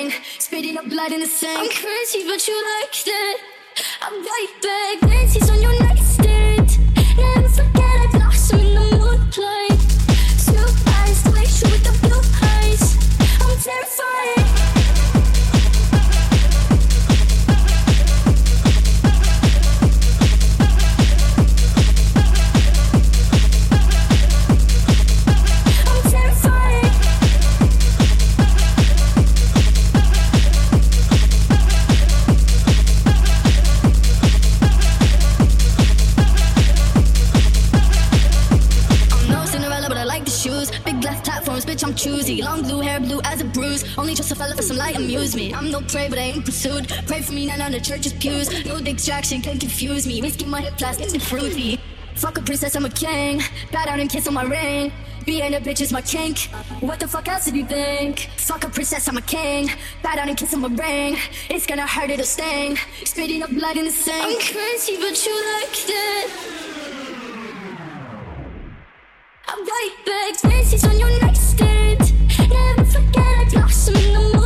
hurt. Spitting up blood in the sink. I'm crazy, but you liked it. The church's pews. No distraction can confuse me. Whiskey, my hip plastic and fruity. Fuck a princess, I'm a king. Bow down and kiss on my ring. Being a bitch is my kink. What the fuck else did you think? Fuck a princess, I'm a king. Bow down and kiss on my ring. It's gonna hurt, it'll sting. Spitting up blood in the sink. I'm crazy, but you liked it. I'm right back. Nancy's on your nightstand. Never forget I blossom in the moonlight.